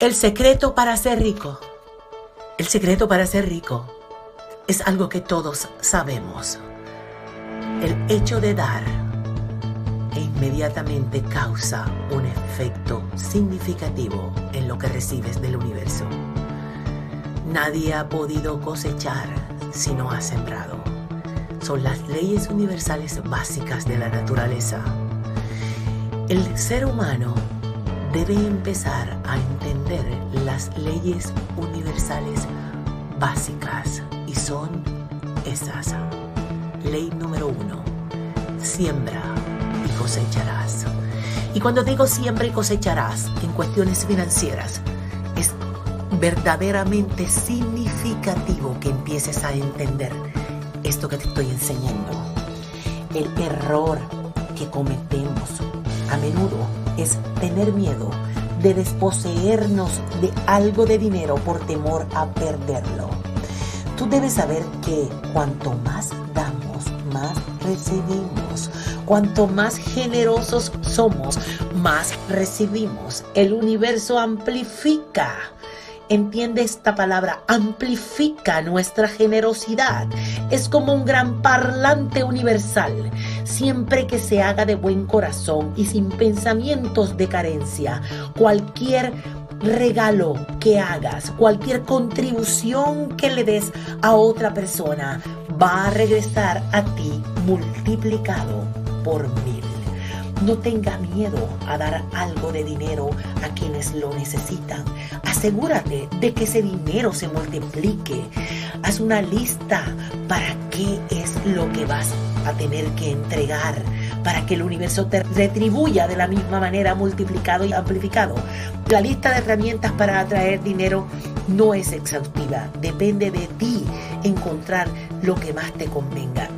El secreto para ser rico. El secreto para ser rico es algo que todos sabemos. El hecho de dar e inmediatamente causa un efecto significativo en lo que recibes del universo. Nadie ha podido cosechar si no ha sembrado. Son las leyes universales básicas de la naturaleza. El ser humano debe empezar a entender las leyes universales básicas y son esas. Ley número uno, siembra y cosecharás. Y cuando digo siembra y cosecharás en cuestiones financieras, es verdaderamente significativo que empieces a entender esto que te estoy enseñando. El error que cometemos a menudo es tener miedo de desposeernos de algo de dinero por temor a perderlo. Tú debes saber que cuanto más damos, más recibimos. Cuanto más generosos somos, más recibimos. El universo amplifica. Entiende esta palabra, amplifica nuestra generosidad. Es como un gran parlante universal siempre que se haga de buen corazón y sin pensamientos de carencia. Cualquier regalo que hagas, cualquier contribución que le des a otra persona, va a regresar a ti multiplicado por mil. No tenga miedo a dar algo de dinero a quienes lo necesitan. Asegúrate de que ese dinero se multiplique. Haz una lista para qué es lo que vas a tener que entregar para que el universo te retribuya de la misma manera multiplicado y amplificado. La lista de herramientas para atraer dinero no es exhaustiva. Depende de ti encontrar lo que más te convenga.